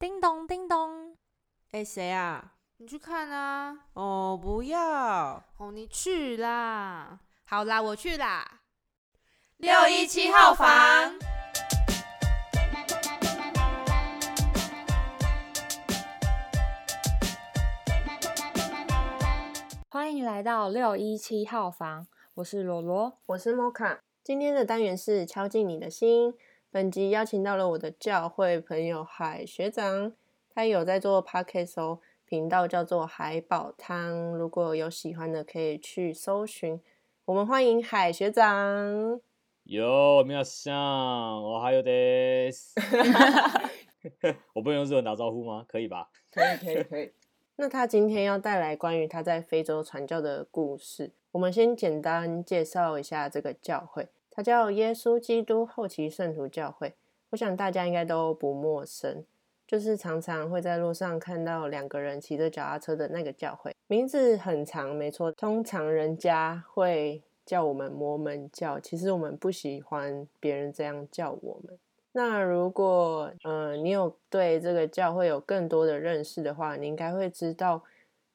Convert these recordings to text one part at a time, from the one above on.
叮咚叮咚，哎，谁啊？你去看啊！哦，不要！哦，你去啦！好啦，我去啦。六一七号房，欢迎来到六一七号房，我是罗罗，我是摩卡。今天的单元是敲进你的心。本集邀请到了我的教会朋友海学长，他有在做 podcast 哦，频道叫做海宝汤。如果有喜欢的，可以去搜寻。我们欢迎海学长。有没有像我还有的？我不能用日文打招呼吗？可以吧？可以，可以，可以。那他今天要带来关于他在非洲传教的故事。我们先简单介绍一下这个教会，它叫耶稣基督后期圣徒教会。我想大家应该都不陌生，就是常常会在路上看到两个人骑着脚踏车的那个教会。名字很长，没错，通常人家会叫我们摩门教，其实我们不喜欢别人这样叫我们。那如果呃，你有对这个教会有更多的认识的话，你应该会知道，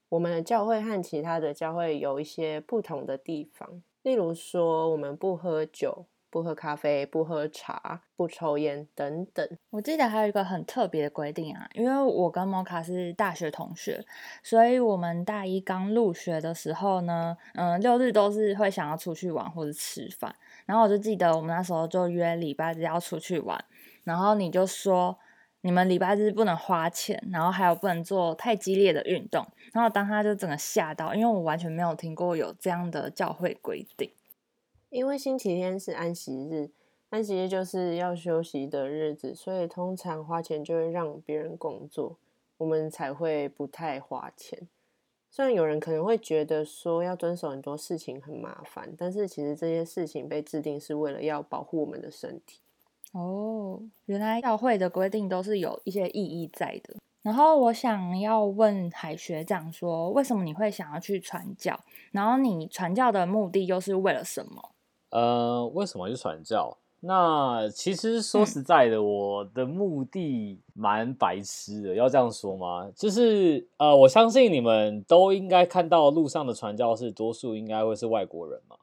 我们的教会和其他的教会有一些不同的地方。例如说，我们不喝酒、不喝咖啡、不喝茶、不抽烟等等。我记得还有一个很特别的规定啊，因为我跟摩卡是大学同学，所以我们大一刚入学的时候呢，嗯，六日都是会想要出去玩或者吃饭。然后我就记得我们那时候就约礼拜日要出去玩，然后你就说你们礼拜日不能花钱，然后还有不能做太激烈的运动。然后当他就整个吓到，因为我完全没有听过有这样的教会规定。因为星期天是安息日，安息日就是要休息的日子，所以通常花钱就会让别人工作，我们才会不太花钱。虽然有人可能会觉得说要遵守很多事情很麻烦，但是其实这些事情被制定是为了要保护我们的身体。哦，原来教会的规定都是有一些意义在的。然后我想要问海学长说，为什么你会想要去传教？然后你传教的目的又是为了什么？呃，为什么去传教？那其实说实在的，我的目的蛮白痴的，要这样说吗？就是呃，我相信你们都应该看到路上的传教士，多数应该会是外国人嘛。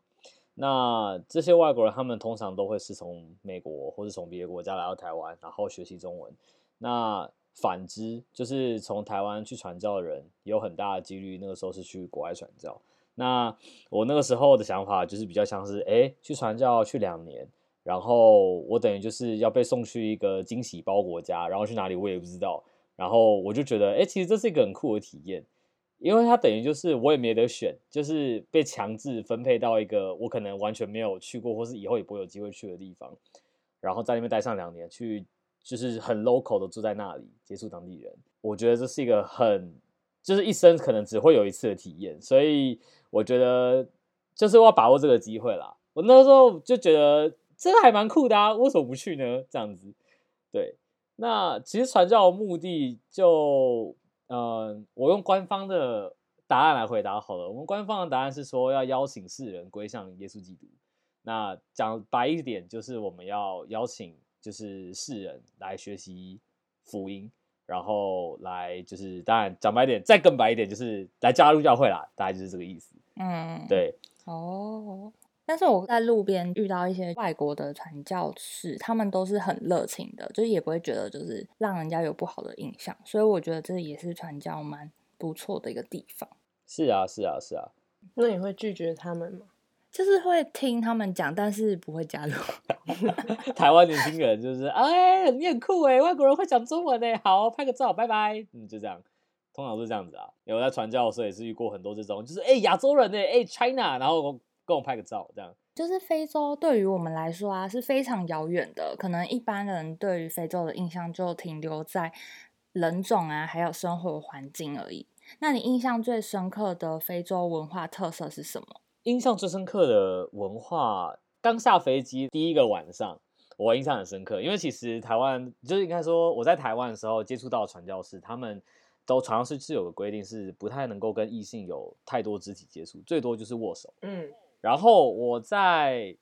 那这些外国人，他们通常都会是从美国或者从别的国家来到台湾，然后学习中文。那反之，就是从台湾去传教的人，有很大的几率那个时候是去国外传教。那我那个时候的想法就是比较像是，哎，去传教去两年。然后我等于就是要被送去一个惊喜包国家，然后去哪里我也不知道。然后我就觉得，哎，其实这是一个很酷的体验，因为它等于就是我也没得选，就是被强制分配到一个我可能完全没有去过，或是以后也不会有机会去的地方，然后在那边待上两年，去就是很 local 的住在那里，接触当地人。我觉得这是一个很就是一生可能只会有一次的体验，所以我觉得就是要把握这个机会啦。我那时候就觉得。这个还蛮酷的啊，为什么不去呢？这样子，对，那其实传教的目的就，嗯，我用官方的答案来回答好了。我们官方的答案是说要邀请世人归向耶稣基督。那讲白一点，就是我们要邀请就是世人来学习福音，然后来就是当然讲白一点，再更白一点，就是来加入教会啦。大概就是这个意思。嗯，对。哦。但是我在路边遇到一些外国的传教士，他们都是很热情的，就是也不会觉得就是让人家有不好的印象，所以我觉得这也是传教蛮不错的一个地方。是啊，是啊，是啊。那你会拒绝他们吗？就是会听他们讲，但是不会加入。台湾年轻人就是哎，你很酷哎，外国人会讲中文哎，好，拍个照，拜拜。嗯，就这样，通常是这样子啊。因为我在传教的时候也是遇过很多这种，就是哎，亚洲人哎，哎，China，然后。跟我拍个照，这样就是非洲对于我们来说啊是非常遥远的，可能一般人对于非洲的印象就停留在人种啊，还有生活环境而已。那你印象最深刻的非洲文化特色是什么？印象最深刻的文化，刚下飞机第一个晚上，我印象很深刻，因为其实台湾就是应该说我在台湾的时候接触到传教士，他们都传教士是有个规定，是不太能够跟异性有太多肢体接触，最多就是握手。嗯。然后我在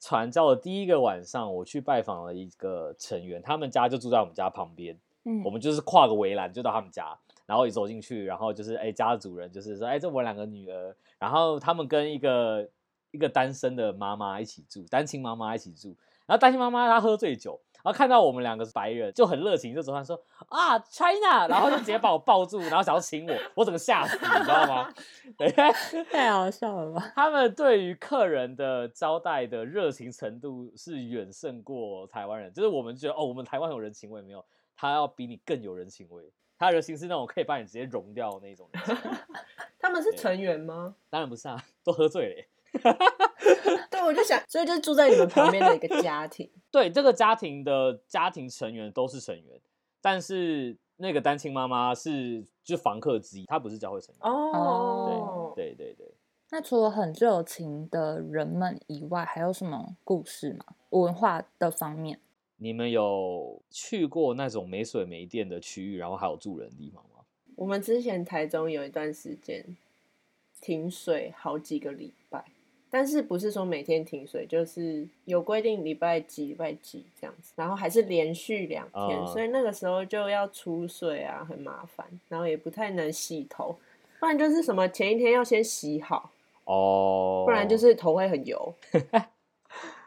传教的第一个晚上，我去拜访了一个成员，他们家就住在我们家旁边。嗯我们就是跨个围栏就到他们家，然后一走进去，然后就是哎家的主人就是说哎这我两个女儿，然后他们跟一个一个单身的妈妈一起住，单亲妈妈一起住，然后单亲妈妈她喝醉酒，然后看到我们两个是白人就很热情，就走上来说啊 China，然后就直接把我抱住，然后想要亲我，我整个吓死，你知道吗？对。太好笑了吧？他们对于客人的招待的热情程度是远胜过台湾人，就是我们觉得哦，我们台湾有人情味没有，他要比你更有人情味。他的人情是那种可以把你直接融掉的那种人。他们是成员吗？当然不是啊，都喝醉了耶。对，我就想，所以就是住在你们旁边的一个家庭。对，这个家庭的家庭成员都是成员，但是那个单亲妈妈是就房客之一，她不是教会成员。哦，对对对对。那除了很热情的人们以外，还有什么故事吗？文化的方面？你们有去过那种没水没电的区域，然后还有住人的地方吗？我们之前台中有一段时间停水好几个礼拜，但是不是说每天停水，就是有规定礼拜几礼拜几这样子，然后还是连续两天，啊所以那个时候就要出水啊，很麻烦，然后也不太能洗头，不然就是什么前一天要先洗好，哦，不然就是头会很油。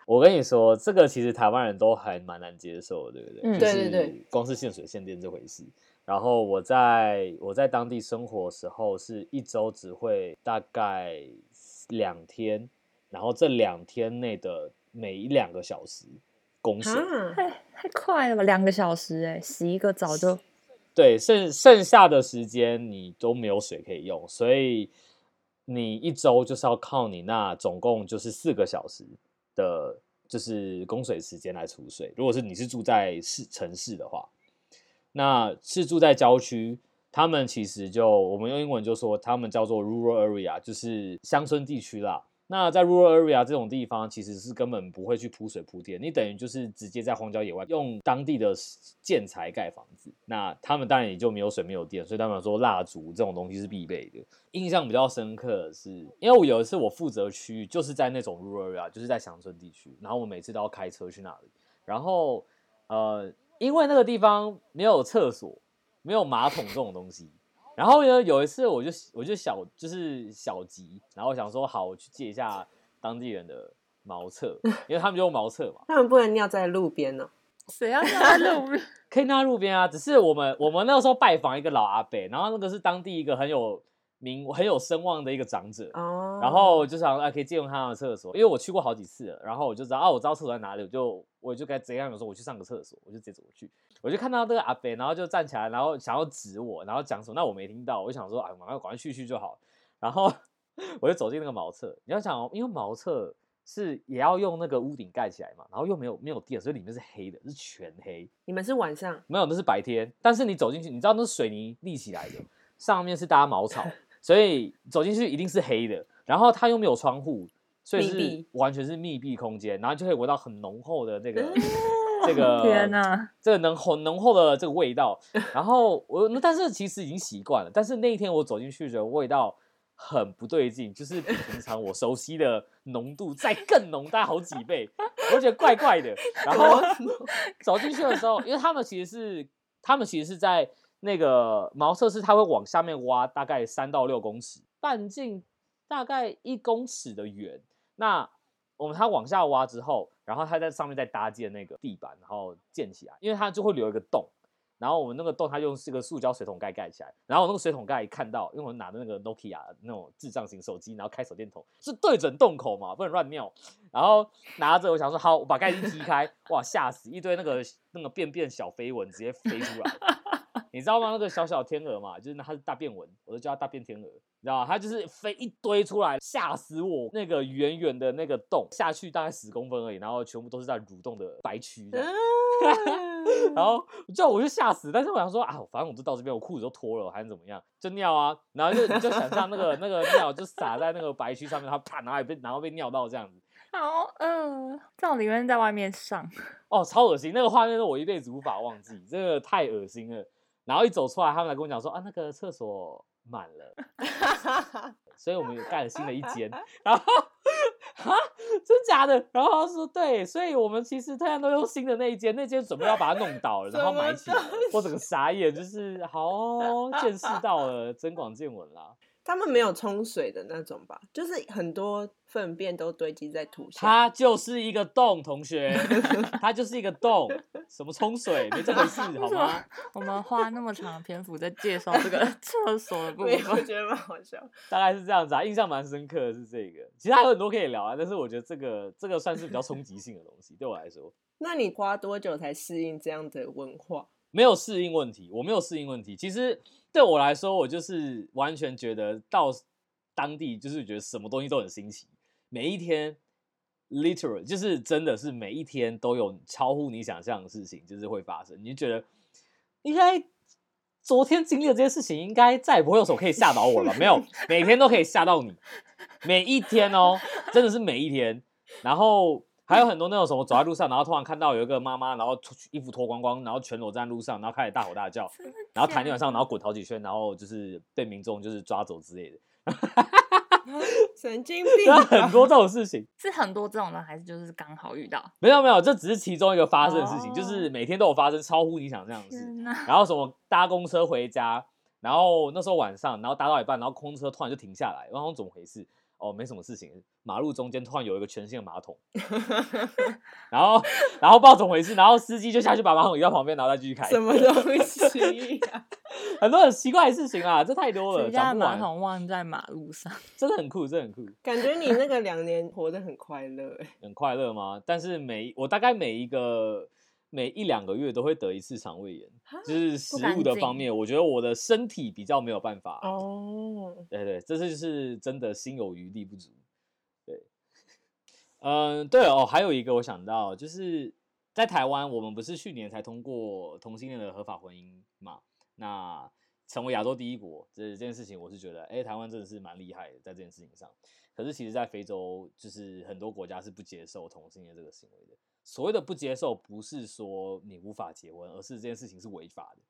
我跟你说，这个其实台湾人都还蛮难接受的，对不对？嗯就是对对对光是限水限电这回事。然后我在我在当地生活的时候，是一周只会大概两天，然后这两天内的每一两个小时供水，啊，太太快了吧，两个小时哎，洗一个澡就 对，剩剩下的时间你都没有水可以用，所以你一周就是要靠你那总共就是四个小时的，就是供水时间来储水。如果是你是住在市城市的话，那是住在郊区，他们其实就我们用英文就说他们叫做 rural area，就是乡村地区啦。那在 rural area 这种地方，其实是根本不会去铺水铺电，你等于就是直接在荒郊野外用当地的建材盖房子。那他们当然也就没有水没有电，所以他们说蜡烛这种东西是必备的。印象比较深刻的是，因为我有一次我负责区域就是在那种 rural area，就是在乡村地区，然后我每次都要开车去那里，然后呃，因为那个地方没有厕所，没有马桶这种东西。然后呢，有一次我就我就小就是小急，然后想说好，我去借一下当地人的茅厕，因为他们就用茅厕嘛，他们不能尿在路边哦。谁要尿在路边？可以尿在路边啊。只是我们我们那个时候拜访一个老阿伯，然后那个是当地一个很有名很有声望的一个长者，哦，然后我就想啊，可以借用他的厕所，因为我去过好几次了，然后我就知道啊，我知道厕所在哪里，我就我就该怎样的说，我去上个厕所，我就直接走过去，我就看到这个阿伯，然后就站起来，然后想要指我，然后讲什么，那我没听到，我就想说啊，赶快赶快去去就好，然后我就走进那个茅厕，你要想哦，因为茅厕是也要用那个屋顶盖起来嘛，然后又没有没有电，所以里面是黑的，是全黑，你们是晚上？没有，那是白天。但是你走进去，你知道那是水泥立起来的，上面是搭茅草，所以走进去一定是黑的。然后它又没有窗户，所以是完全是密闭空间，然后就可以闻到很浓厚的那个这个天哪！这个浓很浓厚的这个味道。然后我，但是其实已经习惯了。但是那一天我走进去的味道很不对劲，就是比平常我熟悉的浓度再更浓，大概好几倍，我觉得怪怪的。然后走进去的时候，因为他们其实是他们其实是在那个茅厕是，它会往下面挖大概三到六公尺，半径大概一公尺的圆。那我们它往下挖之后，然后它在上面再搭建那个地板，然后建起来，因为它就会留一个洞。然后我们那个洞，它用这个塑胶水桶盖盖起来。然后我那个水桶盖一看到，因为我拿的那个 Nokia 那种智障型手机，然后开手电筒是对准洞口嘛，不能乱尿。然后拿着，我想说好，我把盖子踢开，哇，吓死一堆那个那个便便小飞蚊直接飞出来。你知道吗？那个小小天鹅嘛，就是它是大便蚊，我就叫它大便天鹅，你知道吗？它就是飞一堆出来，吓死我！那个圆圆的那个洞下去大概十公分而已，然后全部都是在蠕动的白蛆。然后就我就吓死，但是我想说啊，反正我都到这边，我裤子都脱了，还是怎么样？就尿啊，然后就你就想象那个那个尿就洒在那个白蛆上面，它啪，然后也被然后被尿到这样子，好，嗯，这种里面在外面上，哦，超恶心，那个画面是我一辈子无法忘记，这个太恶心了。然后一走出来，他们来跟我讲说啊，那个厕所满了，所以我们有盖了新的一间。然后哈，真假的？然后他说对，所以我们其实太阳都用新的那一间，那间准备要把它弄倒了，然后埋起来，我整个傻眼，就是好哦见识到了，增广见闻啦。他们没有冲水的那种吧？就是很多粪便都堆积在土下。它就是一个洞，同学，它就是一个洞，什么冲水没这回事，好吗？我们花那么长的篇幅在介绍这个 厕所的部没有，我分？觉得蛮好笑。大概是这样子啊，印象蛮深刻的是这个。其实还有很多可以聊啊，但是我觉得这个这个算是比较冲击性的东西，对我来说那你花多久才适应这样的文化？没有适应问题，我没有适应问题。其实对我来说，我就是完全觉得到当地就是觉得什么东西都很新奇，每一天 literal 就是真的是每一天都有超乎你想象的事情，就是会发生。你就觉得应该昨天经历的这些事情，应该再也不会有什么可以吓倒我了？没有，每天都可以吓到你，每一天哦，真的是每一天。然后还有很多那种什么走在路上，然后突然看到有一个妈妈，然后脱衣服脱光光，然后全裸站在路上，然后开始大吼大叫，然后弹地板上，然后滚好几圈，然后就是被民众就是抓走之类的 神经病有吧！很多这种事情。是很多这种的，还是就是刚好遇到？没有没有，这只是其中一个发生的事情，就哦是每天都有发生超乎你想象的事。天哪！然后什么搭公车回家，然后那时候晚上，然后搭到一半，然后空车突然就停下来，然后怎么回事？哦，没什么事情，马路中间突然有一个全新的马桶，然后然后不知道怎么回事，然后司机就下去把马桶移到旁边，然后再继续开。什么东西呀、很多很奇怪的事情啊，这太多了，谁家的马桶忘在马路上？真的很酷，真的很酷，感觉你那个两年活得很快乐欸很快乐吗？但是每我大概每一个每一两个月都会得一次肠胃炎，就是食物的方面，我觉得我的身体比较没有办法哦。对对，这次就是真的心有余力不足。对，嗯，对哦，还有一个我想到，就是在台湾，我们不是去年才通过同性恋的合法婚姻嘛？那成为亚洲第一国，这这件事情，我是觉得，哎，台湾真的是蛮厉害的，在这件事情上。可是其实，在非洲，就是很多国家是不接受同性恋这个行为的。所谓的不接受，不是说你无法结婚，而是这件事情是违法的。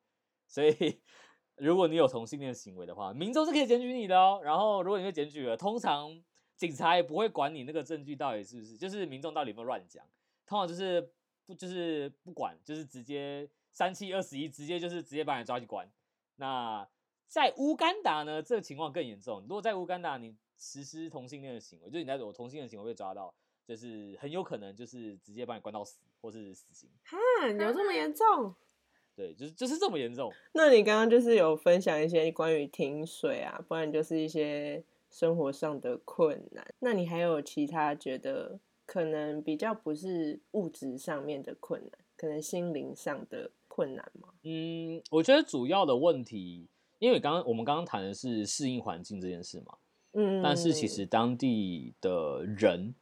所以，如果你有同性恋行为的话，民众是可以检举你的哦。然后，如果你被检举了，通常警察也不会管你那个证据到底是不是，就是民众到底有没有乱讲，通常就是不就是不管，就是直接三七二十一，直接就是直接把你抓去关。那在乌干达呢，这个情况更严重。如果在乌干达你实施同性恋的行为，就是你在有同性恋行为被抓到，就是很有可能就是直接把你关到死，或是死刑。哈，有这么严重？对，就是就是这么严重。那你刚刚就是有分享一些关于停水啊，不然就是一些生活上的困难。那你还有其他觉得可能比较不是物质上面的困难，可能心灵上的困难吗？嗯，我觉得主要的问题，因为刚刚我们刚刚谈的是适应环境这件事嘛，嗯，但是其实当地的人，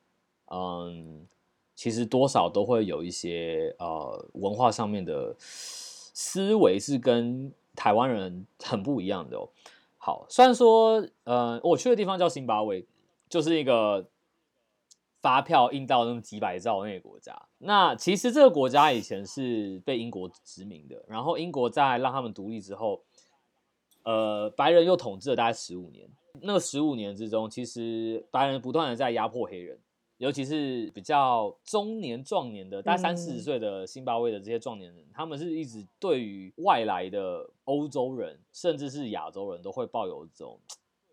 嗯，其实多少都会有一些呃文化上面的思维是跟台湾人很不一样的哦。好，虽然说呃我去的地方叫辛巴威，就是一个发票印到那么几百兆那个国家。那其实这个国家以前是被英国殖民的，然后英国在让他们独立之后，呃，白人又统治了大概十五年。那十五年之中，其实白人不断的在压迫黑人，尤其是比较中年壮年的，大概三四十嗯岁的辛巴威的这些壮年人，他们是一直对于外来的欧洲人，甚至是亚洲人都会抱有这种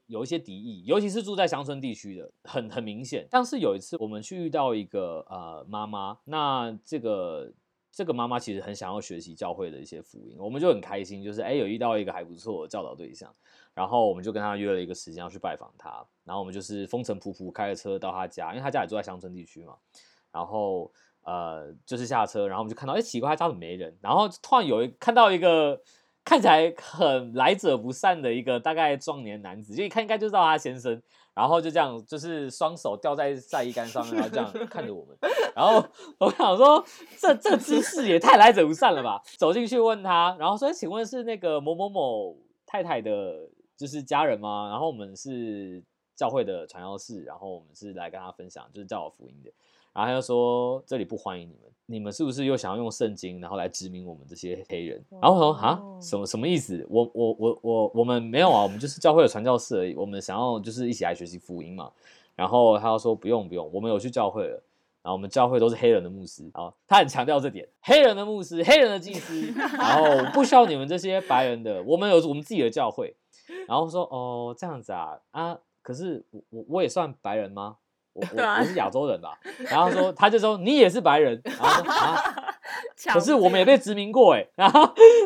有一些敌意，尤其是住在乡村地区的，很很明显。像是有一次我们去遇到一个呃妈妈，那这个这个妈妈其实很想要学习教会的一些福音，我们就很开心，就是哎有遇到一个还不错的教导对象，然后我们就跟他约了一个时间要去拜访他，然后我们就是风尘仆仆开着车到他家，因为他家也住在乡村地区嘛，然后呃就是下车，然后我们就看到哎奇怪他家怎么没人，然后突然有一看到一个。看起来很来者不善的一个大概壮年男子，就一看应该就知道他先生，然后就这样就是双手吊在晒衣杆上面，然后这样看着我们，然后我想说这这姿势也太来者不善了吧？走进去问他，然后说请问是那个某某某太太的，就是家人吗？然后我们是教会的传教士，然后我们是来跟他分享就是教我福音的，然后他就说这里不欢迎你们，你们是不是又想要用圣经然后来殖民我们这些黑人？然后我说啊哦什么什么意思？我我我我我们没有啊，我们就是教会的传教士而已，我们想要就是一起来学习福音嘛。然后他就说不用不用，我们有去教会了。然后我们教会都是黑人的牧师，然后他很强调这点，黑人的牧师、黑人的祭司，然后不需要你们这些白人的，我们有我们自己的教会。然后说哦这样子啊啊，可是我我我也算白人吗？我 我我是亚洲人吧？然后说他就说你也是白人，然后说啊，可是我们也被殖民过哎，然后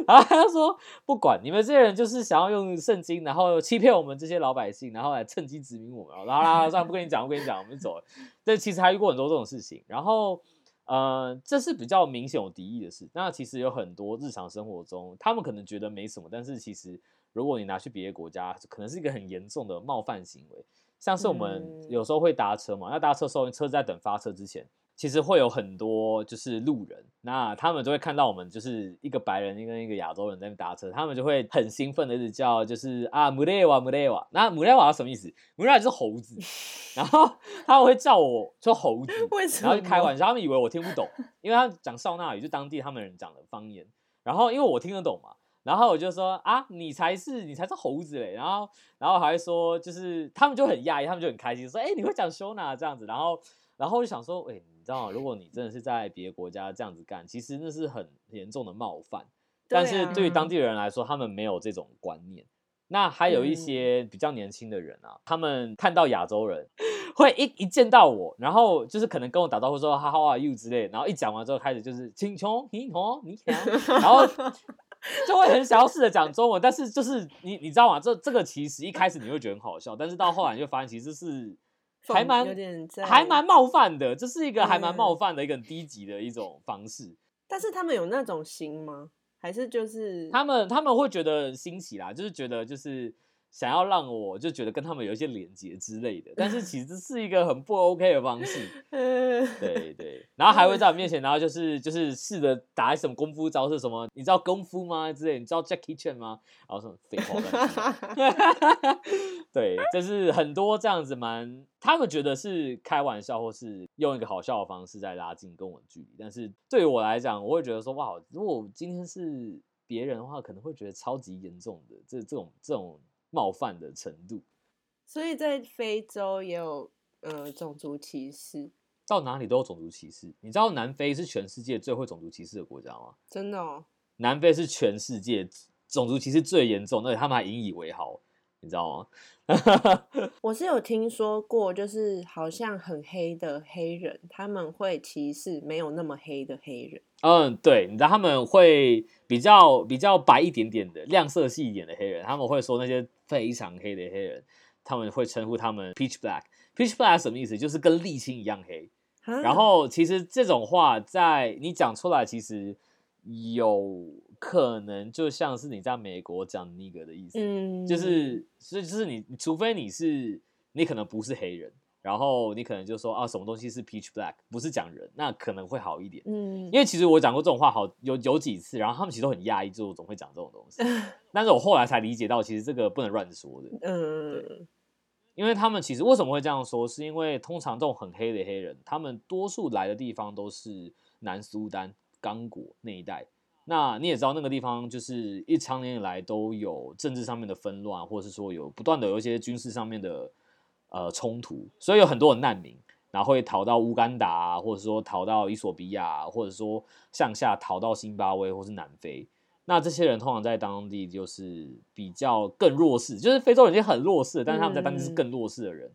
然后他就说不管你们这些人就是想要用圣经，然后欺骗我们这些老百姓，然后来趁机殖民我们，然后啦，算了不跟你讲，不跟你讲，我们就走了。但其实还遇过很多这种事情，然后呃，这是比较明显有敌意的事。那其实有很多日常生活中，他们可能觉得没什么，但是其实如果你拿去别的国家，可能是一个很严重的冒犯行为。像是我们有时候会搭车嘛，那搭车时候车在等发车之前，其实会有很多就是路人，那他们就会看到我们就是一个白人跟一个亚洲人在那搭车，他们就会很兴奋的一直叫，就是啊穆雷瓦穆雷瓦，那穆雷瓦是什么意思？穆雷瓦就是猴子，然后他们会叫我说猴子，然后就开玩笑，他们以为我听不懂，因为他讲少纳语，就当地他们人讲的方言，然后因为我听得懂嘛。然后我就说啊，你才是你才是猴子嘞！然后然后还说，就是他们就很讶异，他们就很开心，说哎，你会讲 Shona 这样子。然后然后就想说，哎，你知道，如果你真的是在别的国家这样子干，其实那是很严重的冒犯。但是对于当地人来说，他们没有这种观念。那还有一些比较年轻的人啊，他们看到亚洲人，会一一见到我，然后就是可能跟我打招呼说 How are you 之类，然后一讲完之后开始就是请穷你好你好，然后。就会很想要试着讲中文，但是就是你你知道吗？这这个其实一开始你会觉得很好笑，但是到后来你就发现其实是还蛮还蛮冒犯的，这是一个还蛮冒犯的一个低级的一种方式。但是他们有那种心吗？还是就是他们他们会觉得新奇啦，就是觉得就是。想要让我就觉得跟他们有一些连接之类的，但是 其实是一个很不 OK 的方式。对对，然后还会在我面前，然后就是就是试着打什么功夫招式，什么你知道功夫吗之类？你知道 Jackie Chan 吗？然后什么废话 对，就是很多这样子蛮，他们觉得是开玩笑，或是用一个好笑的方式在拉近跟我距离。但是对于我来讲，我会觉得说哇，如果今天是别人的话，可能会觉得超级严重的这这种这种。冒犯的程度，所以在非洲也有呃种族歧视，到哪里都有种族歧视。你知道南非是全世界最会种族歧视的国家吗？真的哦，南非是全世界种族歧视最严重，而且他们还引以为豪，你知道吗？我是有听说过，就是好像很黑的黑人，他们会歧视没有那么黑的黑人。嗯，对，你知道他们会比较比较白一点点的、亮色系一点的黑人，他们会说那些。非常黑的黑人，他们会称呼他们 “peach black”。“peach black” 什么意思？就是跟沥青一样黑。然后，其实这种话在你讲出来，其实有可能就像是你在美国讲 “nigger” 的意思。嗯，就是，所以就是你，除非你是，你可能不是黑人。然后你可能就说啊，什么东西是 peach black，不是讲人，那可能会好一点。嗯，因为其实我讲过这种话好有有几次，然后他们其实都很讶异，就总会讲这种东西。但是我后来才理解到，其实这个不能乱说的。嗯，对，因为他们其实为什么会这样说，是因为通常这种很黑的黑人，他们多数来的地方都是南苏丹、刚果那一带。那你也知道，那个地方就是一长年以来都有政治上面的纷乱，或者是说有不断的有一些军事上面的。呃，冲突，所以有很多的难民，然后会逃到乌干达，或者说逃到伊索比亚，或者说向下逃到津巴威或是南非。那这些人通常在当地就是比较更弱势，就是非洲人已经很弱势，但是他们在当地是更弱势的人，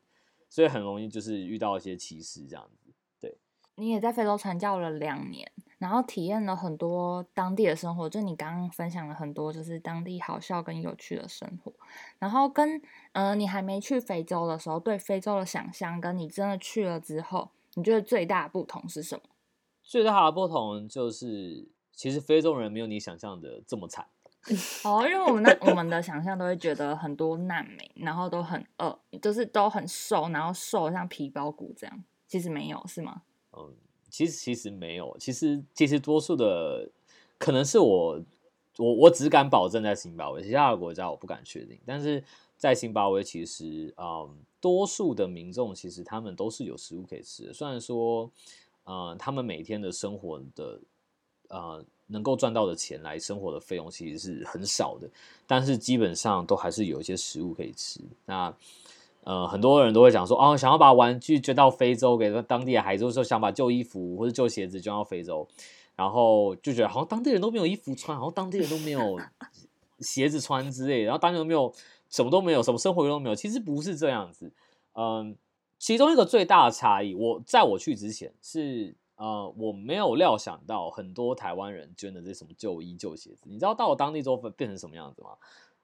所以很容易就是遇到一些歧视这样子。对，你也在非洲传教了两年。然后体验了很多当地的生活，就你刚刚分享了很多，就是当地好笑跟有趣的生活。然后跟呃，你还没去非洲的时候，对非洲的想象，跟你真的去了之后，你觉得最大的不同是什么？最大的不同就是，其实非洲人没有你想象的这么惨。哦，因为我们那我们的想象都会觉得很多难民，然后都很饿，就是都很瘦，然后瘦像皮包骨这样。其实没有，是吗？嗯。其实其实没有，其实其实多数的可能是我我我只敢保证在辛巴威，其他的国家我不敢确定。但是在辛巴威，其实嗯，多数的民众其实他们都是有食物可以吃的。虽然说，呃，他们每天的生活的呃能够赚到的钱来生活的费用其实是很少的，但是基本上都还是有一些食物可以吃。那呃，很多人都会讲说，哦，想要把玩具捐到非洲给当地的孩子，或者说想把旧衣服或者旧鞋子捐到非洲，然后就觉得好像当地人都没有衣服穿，好像当地人都没有 鞋子穿之类的，然后当地人没有什么都没有，什么生活都没有。其实不是这样子，嗯，其中一个最大的差异，我在我去之前是。呃，我没有料想到很多台湾人捐的这什么旧衣旧鞋子，你知道到了当地之后变成什么样子吗？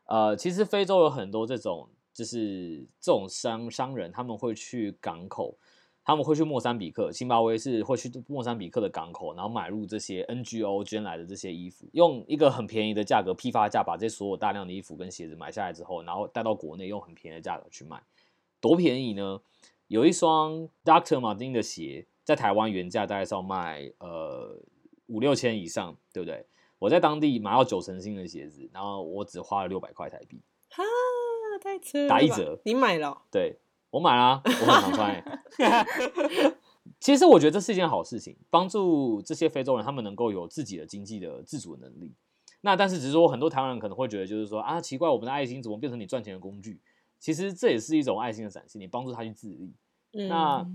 呃，其实非洲有很多这种，就是这种商商人，他们会去港口，他们会去莫桑比克、辛巴威是会去莫桑比克的港口，然后买入这些 NGO 捐来的这些衣服，用一个很便宜的价格批发价把这所有大量的衣服跟鞋子买下来之后，然后带到国内用很便宜的价格去卖，多便宜呢？有一双 Doctor Martin 的鞋。在台湾原价大概是要卖呃五六千以上，对不对？我在当地买到九成新的鞋子，然后我只花了六百块台币，哈，太扯，打一折，你买了？对，我买了，我很常穿。其实我觉得这是一件好事情，帮助这些非洲人他们能够有自己的经济的自主能力。那但是只是说很多台湾人可能会觉得，就是说啊，奇怪，我们的爱心怎么变成你赚钱的工具？其实这也是一种爱心的展现，你帮助他去自立。那。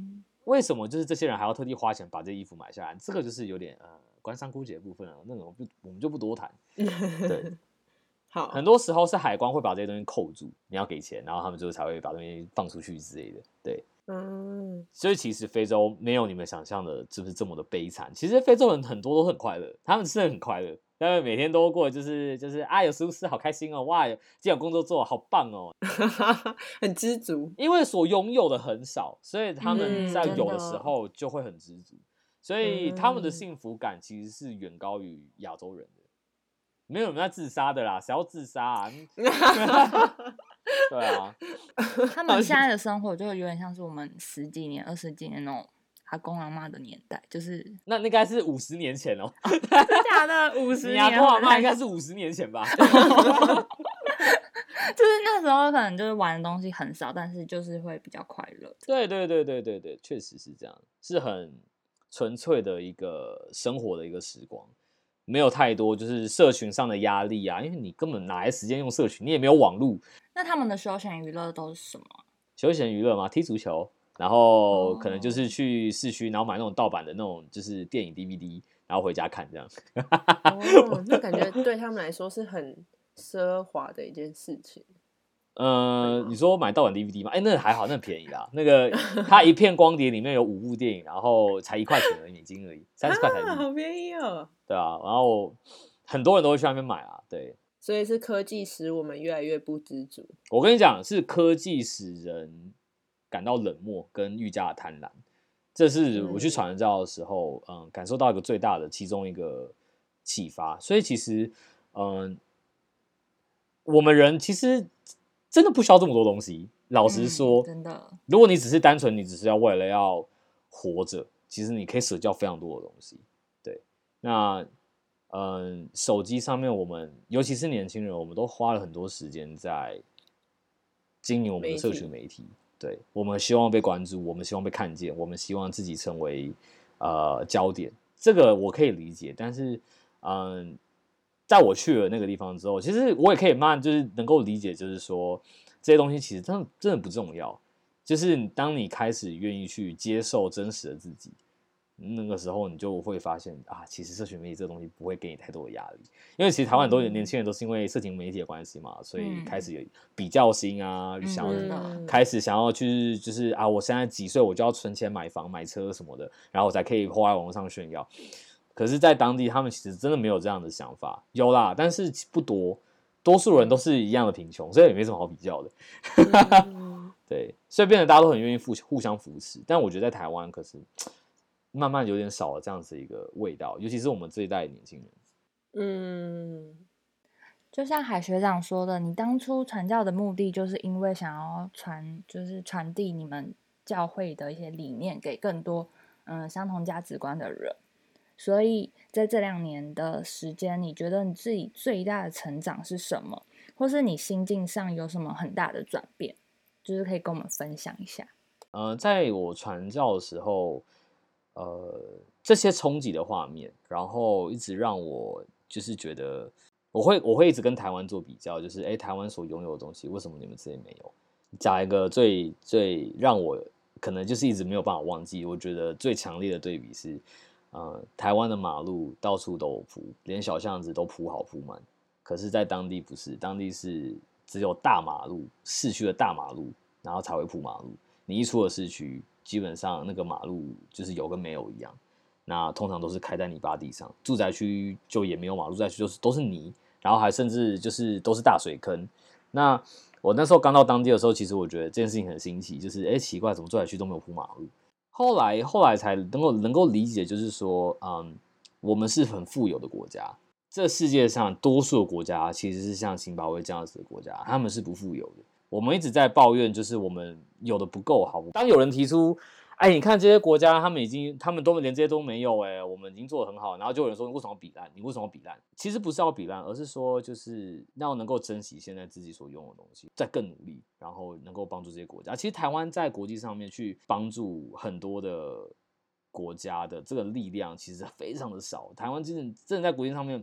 为什么就是这些人还要特地花钱把这衣服买下来？这个就是有点呃官商勾结的部分啊，那种不我们就不多谈。对，好，很多时候是海关会把这些东西扣住，你要给钱，然后他们最后才会把东西放出去之类的。对，嗯，所以其实非洲没有你们想象的，是不是这么的悲惨？其实非洲人很多都很快乐，他们真的很快乐。他们每天都过，就是就是啊，有食物吃，好开心哦！哇，今天有工作做，好棒哦，很知足。因为所拥有的很少，所以他们在有的时候就会很知足，所以他们的幸福感其实是远高于亚洲人的。没有人在自杀的啦，谁要自杀啊？对啊，他们现在的生活就有点像是我们十几年、二十几年那种。阿公阿妈的年代，就是那应该是五十年前哦，真的假的？五十年，阿公阿妈应该是五十年前吧？就是那时候可能就是玩的东西很少，但是就是会比较快乐。对对对对对对，确实是这样，是很纯粹的一个生活的一个时光，没有太多就是社群上的压力啊，因为你根本哪来时间用社群？你也没有网络。那他们的休闲娱乐都是什么？休闲娱乐嘛？踢足球。然后可能就是去市区，然后买那种盗版的那种，就是电影 DVD，然后回家看这样。哦，那感觉对他们来说是很奢华的一件事情。呃，你说买盗版 DVD 吗？哎，那还好，那便宜啦。那个 它一片光碟里面有五部电影，然后才一块钱而已，美金而已，三十块台币，好便宜哦。对啊，然后很多人都会去那边买啊。对，所以是科技使我们越来越不知足。我跟你讲，是科技使人。感到冷漠跟愈加的贪婪，这是我去传教的时候，嗯，感受到一个最大的其中一个启发。所以其实，嗯，我们人其实真的不需要这么多东西。老实说，真的，如果你只是单纯，你只是要为了要活着，其实你可以舍掉非常多的东西。对，那嗯，手机上面，我们尤其是年轻人，我们都花了很多时间在经营我们的社群媒体。对我们希望被关注，我们希望被看见，我们希望自己成为呃焦点。这个我可以理解，但是嗯，在我去了那个地方之后，其实我也可以慢慢就是能够理解，就是说这些东西其实真的真的不重要。就是当你开始愿意去接受真实的自己。那个时候你就会发现啊，其实社群媒体这东西不会给你太多的压力，因为其实台湾很多年轻人都是因为社群媒体的关系嘛，所以开始有比较心啊，想要开始想要去就是啊，我现在几岁我就要存钱买房买车什么的，然后我才可以花在网络上炫耀。可是，在当地他们其实真的没有这样的想法，有啦，但是不多，多数人都是一样的贫穷，所以也没什么好比较的。对，所以变得大家都很愿意互互相扶持，但我觉得在台湾可是。慢慢有点少了这样子一个味道，尤其是我们这一代年轻人。嗯，就像海学长说的，你当初传教的目的，就是因为想要传，就是传递你们教会的一些理念给更多嗯相同价值观的人。所以在这两年的时间，你觉得你自己最大的成长是什么，或是你心境上有什么很大的转变，就是可以跟我们分享一下。呃，在我传教的时候。呃，这些冲击的画面，然后一直让我就是觉得，我会我会一直跟台湾做比较，就是哎，台湾所拥有的东西，为什么你们这里没有？讲一个最最让我可能就是一直没有办法忘记，我觉得最强烈的对比是，呃，台湾的马路到处都有铺，连小巷子都铺好铺满，可是，在当地不是，当地是只有大马路，市区的大马路，然后才会铺马路。你一出了市区，基本上那个马路就是有跟没有一样。那通常都是开在泥巴地上，住宅区就也没有马路，住宅区就是都是泥，然后还甚至就是都是大水坑。那我那时候刚到当地的时候，其实我觉得这件事情很新奇，就是哎奇怪，怎么住宅区都没有铺马路？后来后来才能够能够理解，就是说，嗯，我们是很富有的国家，这世界上多数的国家其实是像津巴威这样子的国家，他们是不富有的。我们一直在抱怨，就是我们有的不够好。当有人提出，哎，你看这些国家，他们已经，他们都连这些都没有，哎，我们已经做的很好。然后就有人说，为什么比烂？你为什么比烂？其实不是要比烂，而是说，就是要能够珍惜现在自己所拥有的东西，再更努力，然后能够帮助这些国家。其实台湾在国际上面去帮助很多的国家的这个力量，其实非常的少。台湾真的真的在国际上面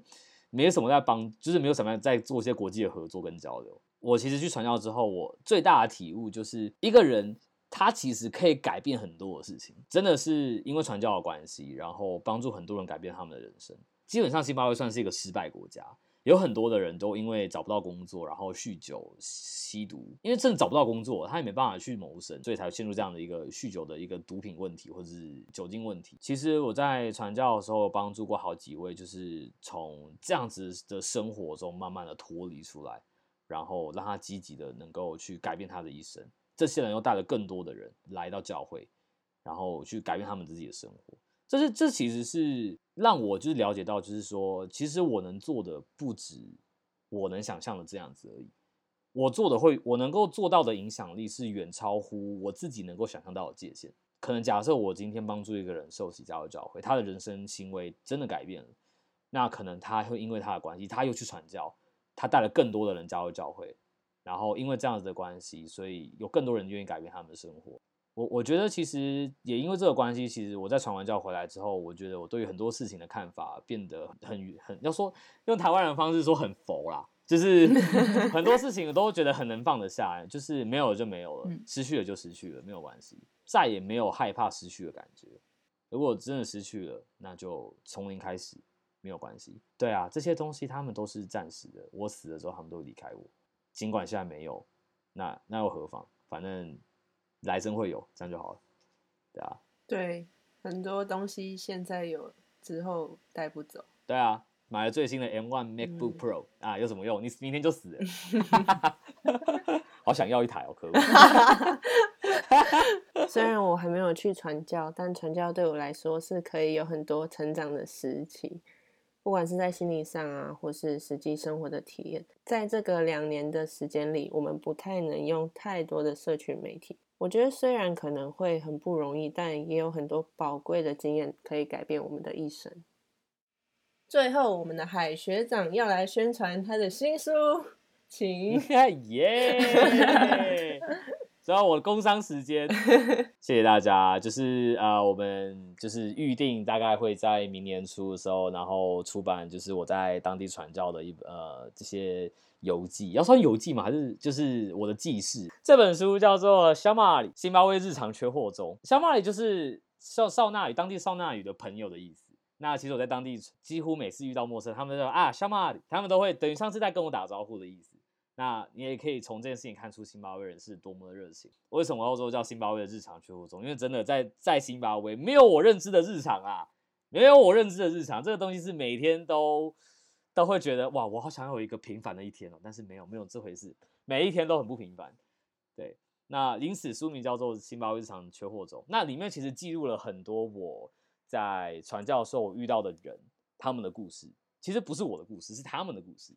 没有什么在帮，就是没有什么在做一些国际的合作跟交流。我其实去传教之后，我最大的体悟就是一个人他其实可以改变很多的事情，真的是因为传教的关系，然后帮助很多人改变他们的人生。基本上，津巴威算是一个失败国家，有很多的人都因为找不到工作，然后酗酒、吸毒，因为真的找不到工作，他也没办法去谋生，所以才陷入这样的一个酗酒的一个毒品问题或者是酒精问题。其实我在传教的时候，帮助过好几位，就是从这样子的生活中慢慢的脱离出来。然后让他积极的能够去改变他的一生，这些人又带了更多的人来到教会，然后去改变他们自己的生活。这是这其实是让我就是了解到，就是说，其实我能做的不止我能想象的这样子而已。我做的会，我能够做到的影响力是远超乎我自己能够想象到的界限。可能假设我今天帮助一个人受洗加入教会，他的人生行为真的改变了，那可能他会因为他的关系，他又去传教。他带了更多的人加入教会，然后因为这样子的关系，所以有更多人愿意改变他们的生活。我我觉得其实也因为这个关系，其实我在传完教回来之后，我觉得我对于很多事情的看法变得很很要说用台湾人的方式说很佛啦，就是 很多事情我都觉得很能放得下，就是没有了就没有了，失去了就失去了，没有关系，再也没有害怕失去的感觉。如果真的失去了，那就从零开始。没有关系，对啊，这些东西他们都是暂时的。我死了之后，他们都离开我。尽管现在没有，那那又何妨？反正来生会有，这样就好了。对啊，对，很多东西现在有，之后带不走。对啊，买了最新的 M1 MacBook Pro 啊，有什么用？你明天就死了。好想要一台哦，可恶。虽然我还没有去传教，但传教对我来说是可以有很多成长的时期。不管是在心理上啊，或是实际生活的体验，在这个两年的时间里，我们不太能用太多的社群媒体。我觉得虽然可能会很不容易，但也有很多宝贵的经验可以改变我们的一生。最后，我们的海学长要来宣传他的新书，请 耶。知道我的工商时间，谢谢大家。就是呃，我们就是预定大概会在明年初的时候，然后出版，就是我在当地传教的一呃这些游记，要算游记嘛，还是就是我的记事。这本书叫做《小马里辛巴威日常缺货中》，小马里就是少少纳语，当地少纳语的朋友的意思。那其实我在当地几乎每次遇到陌生，他们说啊小马里，他们都会等于上次在跟我打招呼的意思。那你也可以从这件事情看出辛巴威人是多么的热情。为什么澳洲叫辛巴威的日常缺货中？因为真的在在辛巴威没有我认知的日常啊，没有我认知的日常，这个东西是每天都都会觉得哇，我好想有一个平凡的一天哦。但是没有没有这回事，每一天都很不平凡。对，那因此书名叫做《新巴威日常缺货中》，那里面其实记录了很多我在传教时候遇到的人他们的故事，其实不是我的故事，是他们的故事。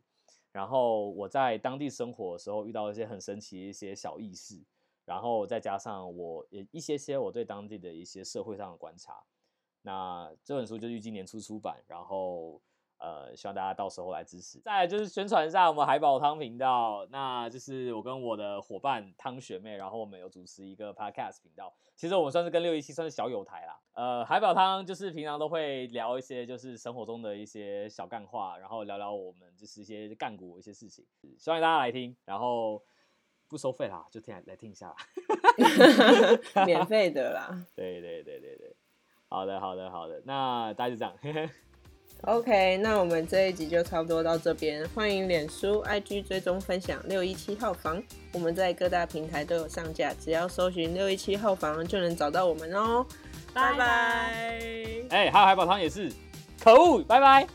然后我在当地生活的时候遇到一些很神奇的一些小意识，然后再加上我也一些些我对当地的一些社会上的观察，那这本书就预计年初出版，然后。呃，希望大家到时候来支持。再来就是宣传一下我们海宝汤频道，那就是我跟我的伙伴汤学妹，然后我们有主持一个 podcast 频道。其实我们算是跟六一七算是小友台啦。呃，海宝汤就是平常都会聊一些就是生活中的一些小干话，然后聊聊我们就是一些干股一些事情，希望大家来听。然后不收费啦，就听来来听一下啦。免费的啦。对对对对对，好的好的好的，那大家就这样。OK，那我们这一集就差不多到这边。欢迎脸书、IG 追踪分享六一七号房，我们在各大平台都有上架，只要搜寻六一七号房就能找到我们哦。拜拜。哎、还有海宝汤也是，可恶，拜拜。